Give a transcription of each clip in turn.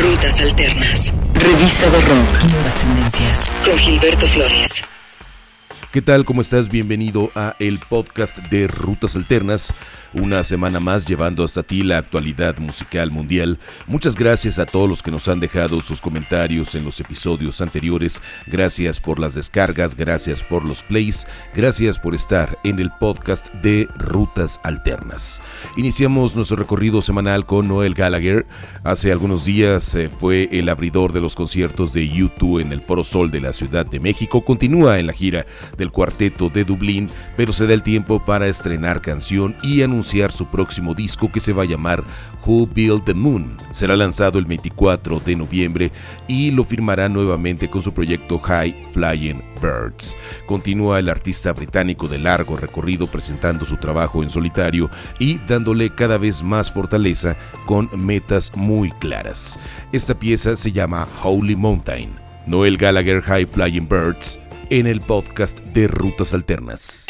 Rutas Alternas. Revista de Rock. Nuevas tendencias. Con Gilberto Flores. ¿Qué tal? ¿Cómo estás? Bienvenido a el podcast de Rutas Alternas una semana más llevando hasta ti la actualidad musical mundial. Muchas gracias a todos los que nos han dejado sus comentarios en los episodios anteriores. Gracias por las descargas, gracias por los plays, gracias por estar en el podcast de Rutas Alternas. Iniciamos nuestro recorrido semanal con Noel Gallagher. Hace algunos días eh, fue el abridor de los conciertos de YouTube en el Foro Sol de la Ciudad de México. Continúa en la gira del cuarteto de Dublín, pero se da el tiempo para estrenar canción y anunciar anunciar su próximo disco que se va a llamar Who Built the Moon. Será lanzado el 24 de noviembre y lo firmará nuevamente con su proyecto High Flying Birds. Continúa el artista británico de largo recorrido presentando su trabajo en solitario y dándole cada vez más fortaleza con metas muy claras. Esta pieza se llama Holy Mountain. Noel Gallagher High Flying Birds en el podcast de Rutas Alternas.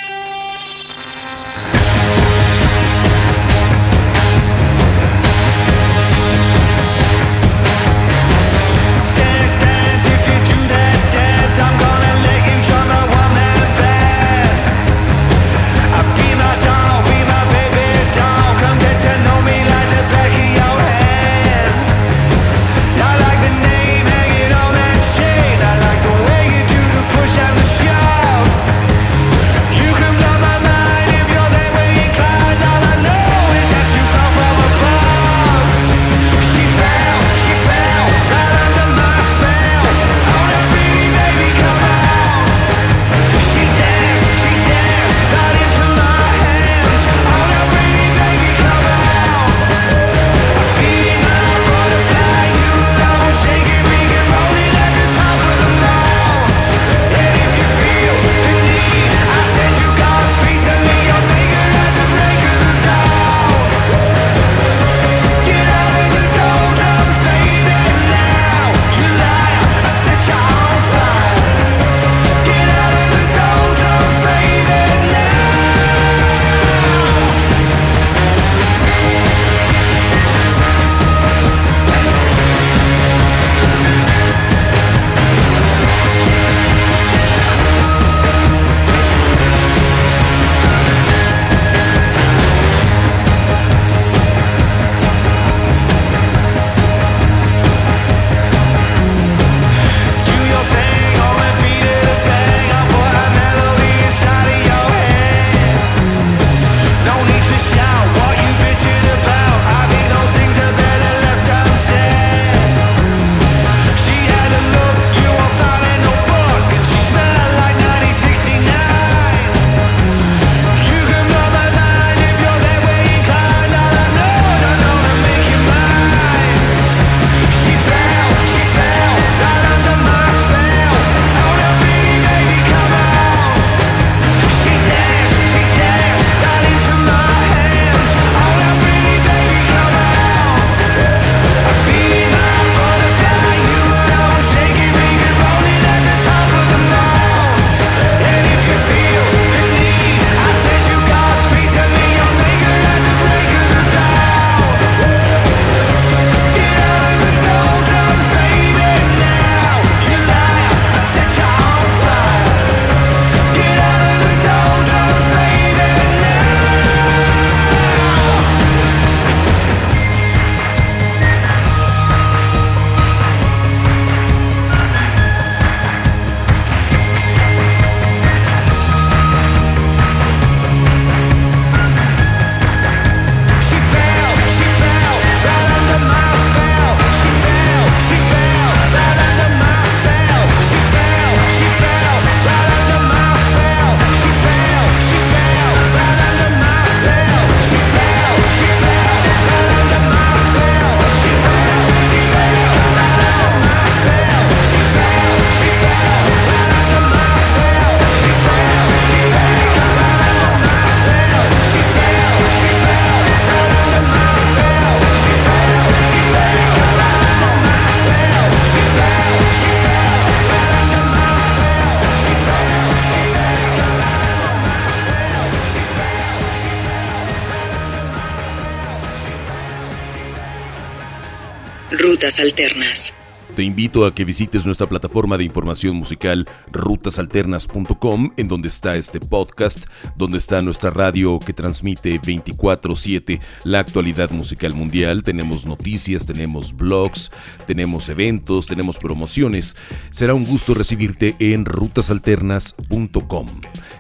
Rutas Alternas. Te invito a que visites nuestra plataforma de información musical rutasalternas.com, en donde está este podcast, donde está nuestra radio que transmite 24/7 la actualidad musical mundial. Tenemos noticias, tenemos blogs, tenemos eventos, tenemos promociones. Será un gusto recibirte en rutasalternas.com.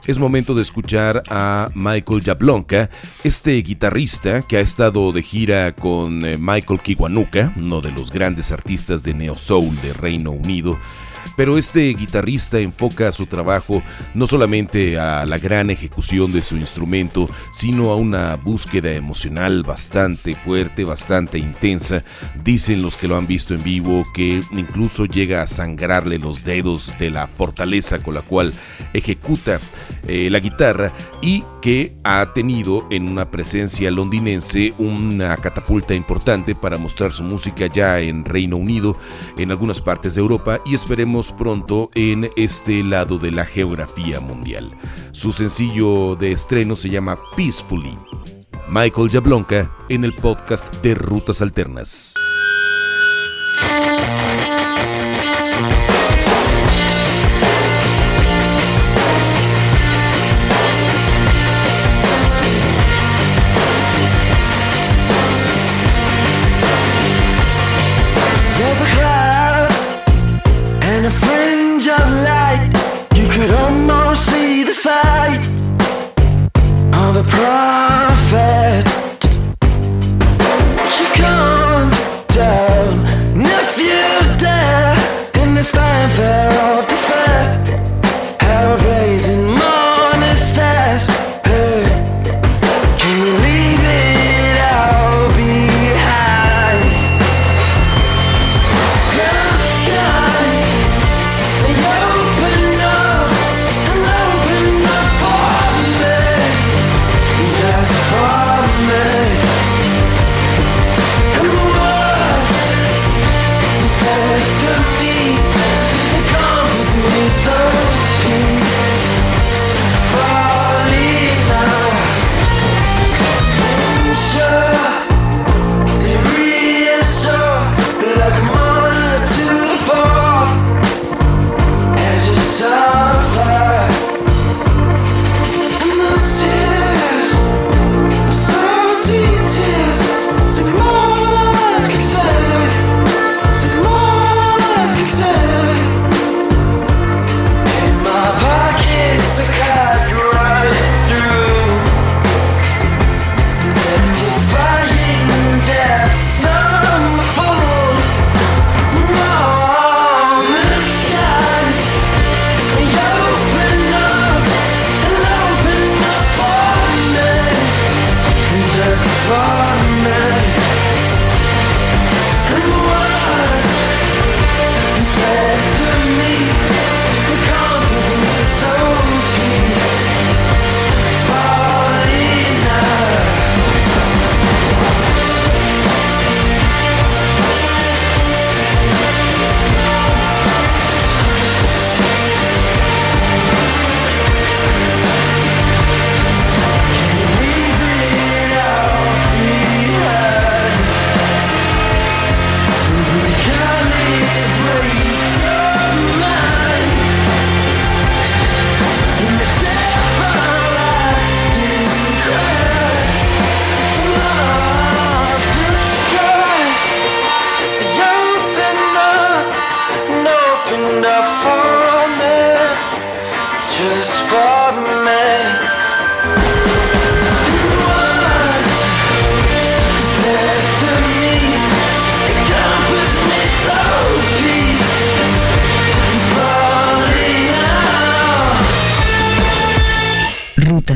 Es momento de escuchar a Michael Jablonka, este guitarrista que ha estado de gira con eh, Michael Kiwanuka, uno de los grandes artistas de neo soul de Reino Unido pero este guitarrista enfoca su trabajo no solamente a la gran ejecución de su instrumento, sino a una búsqueda emocional bastante fuerte, bastante intensa. Dicen los que lo han visto en vivo que incluso llega a sangrarle los dedos de la fortaleza con la cual ejecuta eh, la guitarra y que ha tenido en una presencia londinense una catapulta importante para mostrar su música ya en Reino Unido, en algunas partes de Europa y esperemos pronto en este lado de la geografía mundial. Su sencillo de estreno se llama Peacefully. Michael Jablonka en el podcast de Rutas Alternas.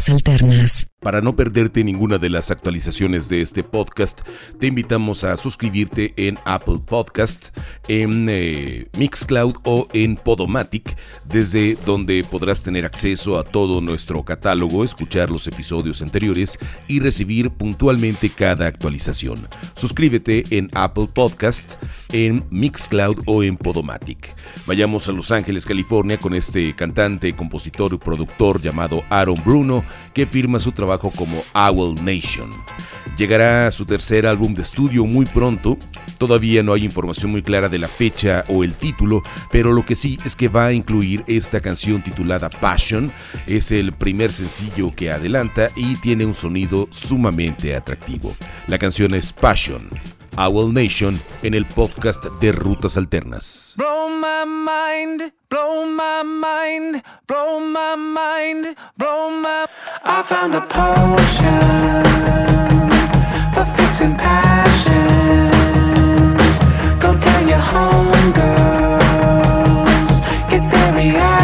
Alternas. Para no perderte ninguna de las actualizaciones de este podcast, te invitamos a suscribirte en Apple Podcast, en eh, Mixcloud o en Podomatic, desde donde podrás tener acceso a todo nuestro catálogo, escuchar los episodios anteriores y recibir puntualmente cada actualización. Suscríbete en Apple Podcast, en Mixcloud o en Podomatic. Vayamos a Los Ángeles, California con este cantante, compositor y productor llamado Aaron Bruno, que firma su trabajo como Owl Nation. Llegará su tercer álbum de estudio muy pronto. Todavía no hay información muy clara de la fecha o el título, pero lo que sí es que va a incluir esta canción titulada Passion. Es el primer sencillo que adelanta y tiene un sonido sumamente atractivo. La canción es Passion. Owl Nation en el podcast de Rutas Alternas. Blow my mind, blow my mind, blow my mind, blow my. I found a potion for fixing passion. Go tell your homegirls, get their reaction.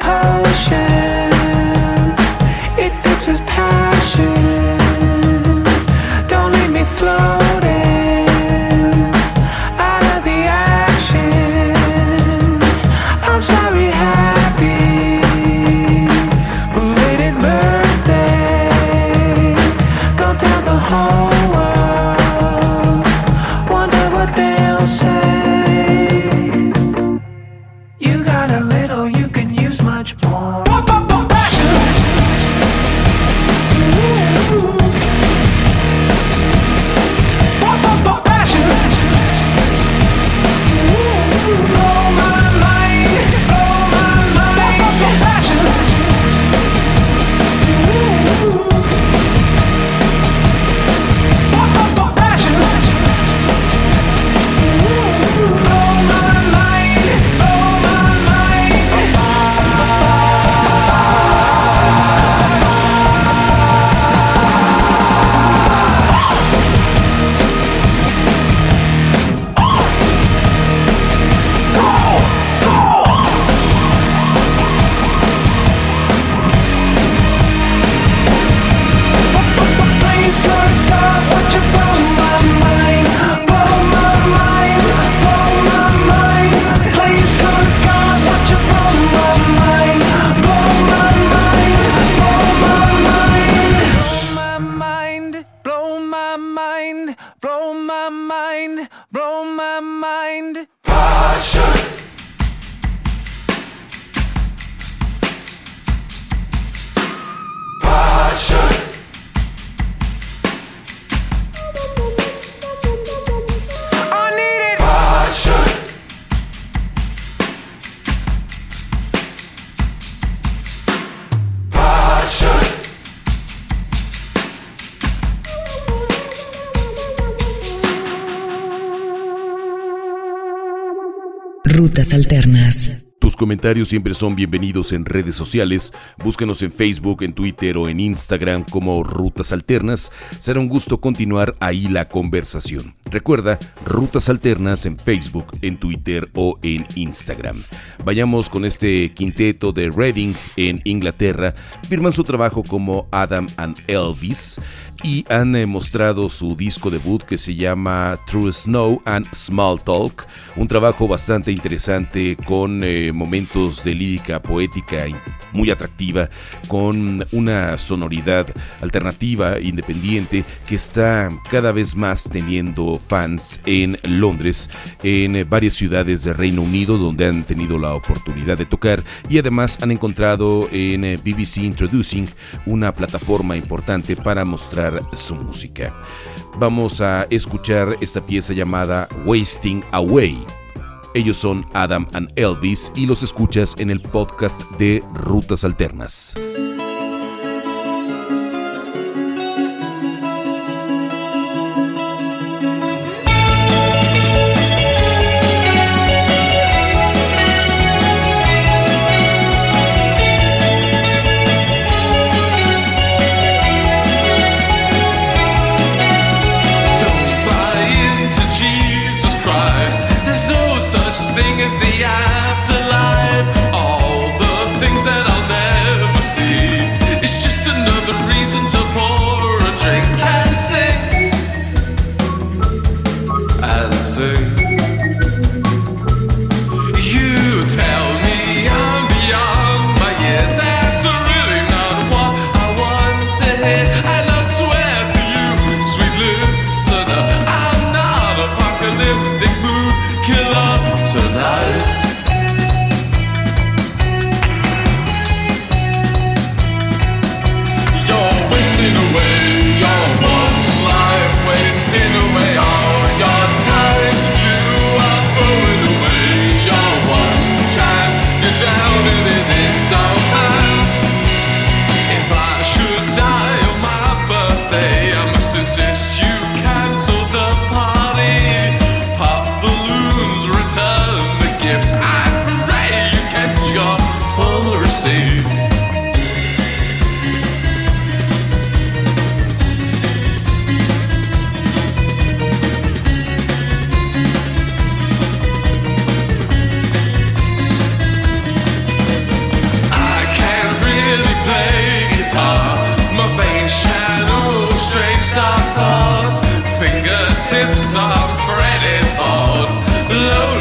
I Rutas Alternas. Tus comentarios siempre son bienvenidos en redes sociales. Búscanos en Facebook, en Twitter o en Instagram como Rutas Alternas. Será un gusto continuar ahí la conversación. Recuerda, Rutas Alternas en Facebook, en Twitter o en Instagram. Vayamos con este quinteto de Reading en Inglaterra. Firman su trabajo como Adam and Elvis y han eh, mostrado su disco debut que se llama True Snow and Small Talk, un trabajo bastante interesante con eh, momentos de lírica poética muy atractiva, con una sonoridad alternativa, independiente, que está cada vez más teniendo fans en Londres, en varias ciudades del Reino Unido donde han tenido la oportunidad de tocar y además han encontrado en BBC Introducing una plataforma importante para mostrar su música. Vamos a escuchar esta pieza llamada Wasting Away. Ellos son Adam and Elvis y los escuchas en el podcast de Rutas Alternas. Fingertips on fretted boards. Lonely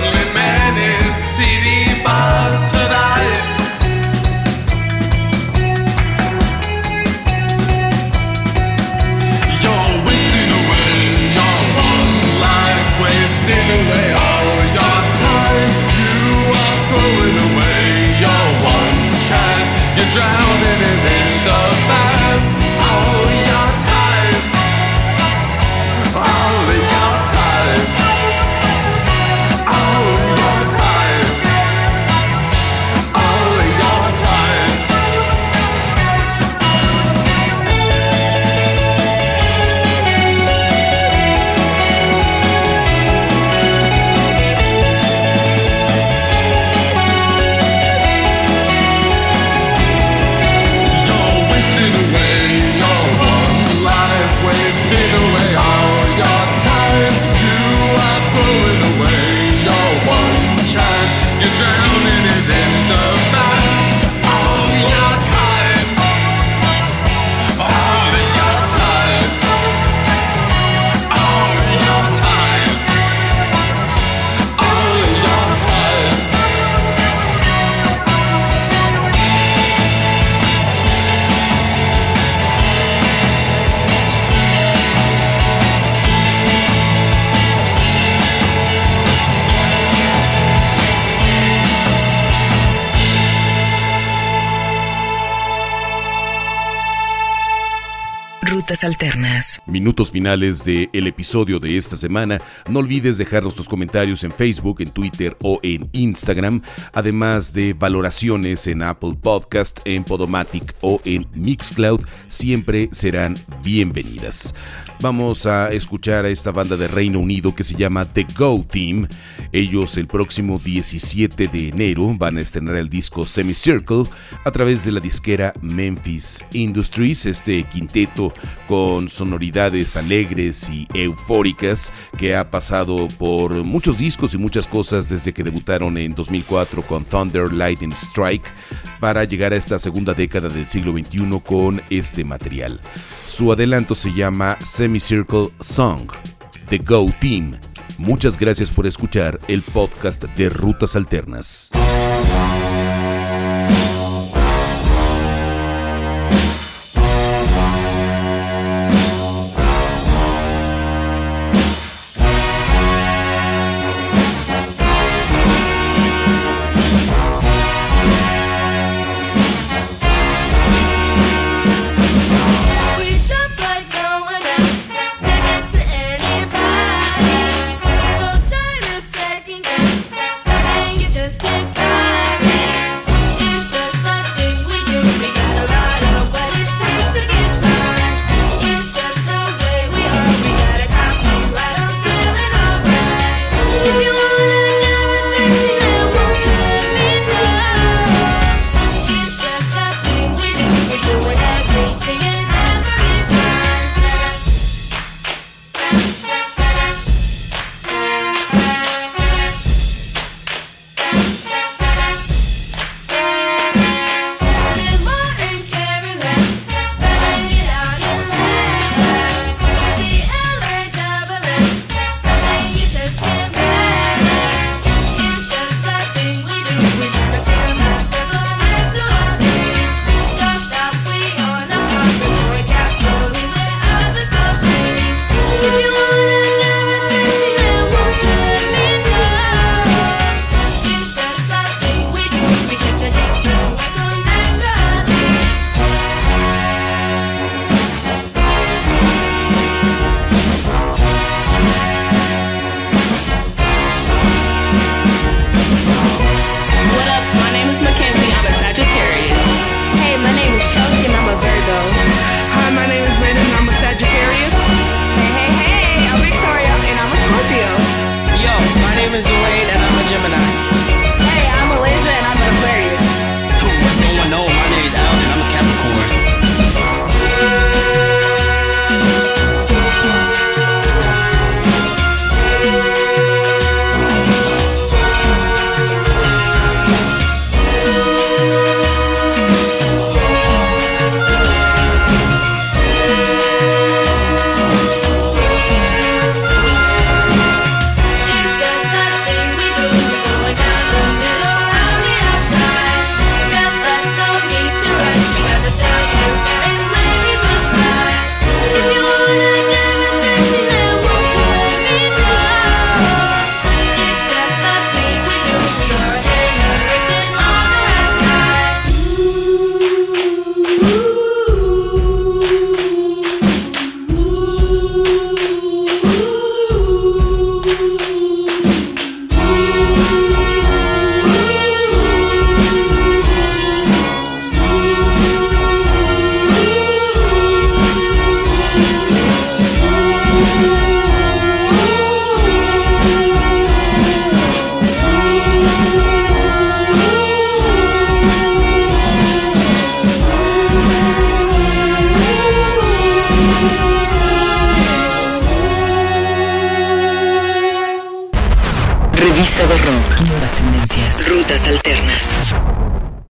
Rutas Minutos finales del el episodio de esta semana. No olvides dejarnos tus comentarios en Facebook, en Twitter o en Instagram, además de valoraciones en Apple Podcast, en Podomatic o en Mixcloud, siempre serán bienvenidas. Vamos a escuchar a esta banda de Reino Unido que se llama The Go Team. Ellos el próximo 17 de enero van a estrenar el disco Semicircle a través de la disquera Memphis Industries, este quinteto con alegres y eufóricas que ha pasado por muchos discos y muchas cosas desde que debutaron en 2004 con Thunder Lightning Strike para llegar a esta segunda década del siglo XXI con este material. Su adelanto se llama Semicircle Song, The Go Team. Muchas gracias por escuchar el podcast de Rutas Alternas.